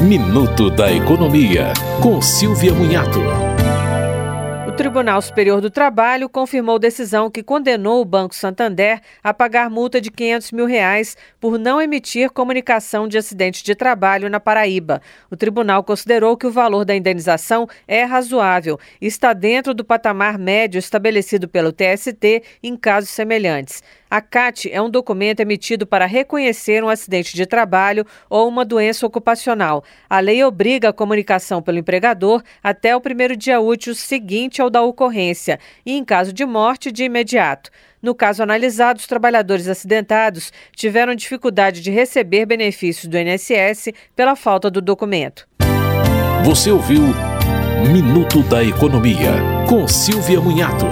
Minuto da Economia, com Silvia Munhato. O Tribunal Superior do Trabalho confirmou decisão que condenou o Banco Santander a pagar multa de 500 mil reais por não emitir comunicação de acidente de trabalho na Paraíba. O tribunal considerou que o valor da indenização é razoável e está dentro do patamar médio estabelecido pelo TST em casos semelhantes. A CAT é um documento emitido para reconhecer um acidente de trabalho ou uma doença ocupacional. A lei obriga a comunicação pelo empregador até o primeiro dia útil seguinte ao da ocorrência e, em caso de morte, de imediato. No caso analisado, os trabalhadores acidentados tiveram dificuldade de receber benefícios do INSS pela falta do documento. Você ouviu Minuto da Economia, com Silvia Munhato.